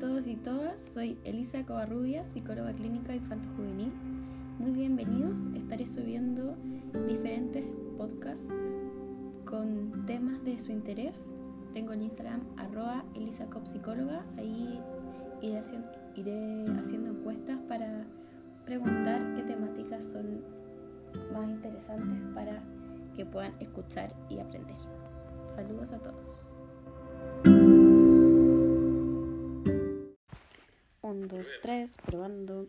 todos y todas, soy Elisa Covarrubias, psicóloga clínica infanto-juvenil. Muy bienvenidos, estaré subiendo diferentes podcasts con temas de su interés. Tengo el Instagram arroba elisacopsicóloga, ahí iré iré haciendo encuestas para preguntar qué temáticas son más interesantes para que puedan escuchar y aprender. Saludos a todos. 1, 2, 3, probando.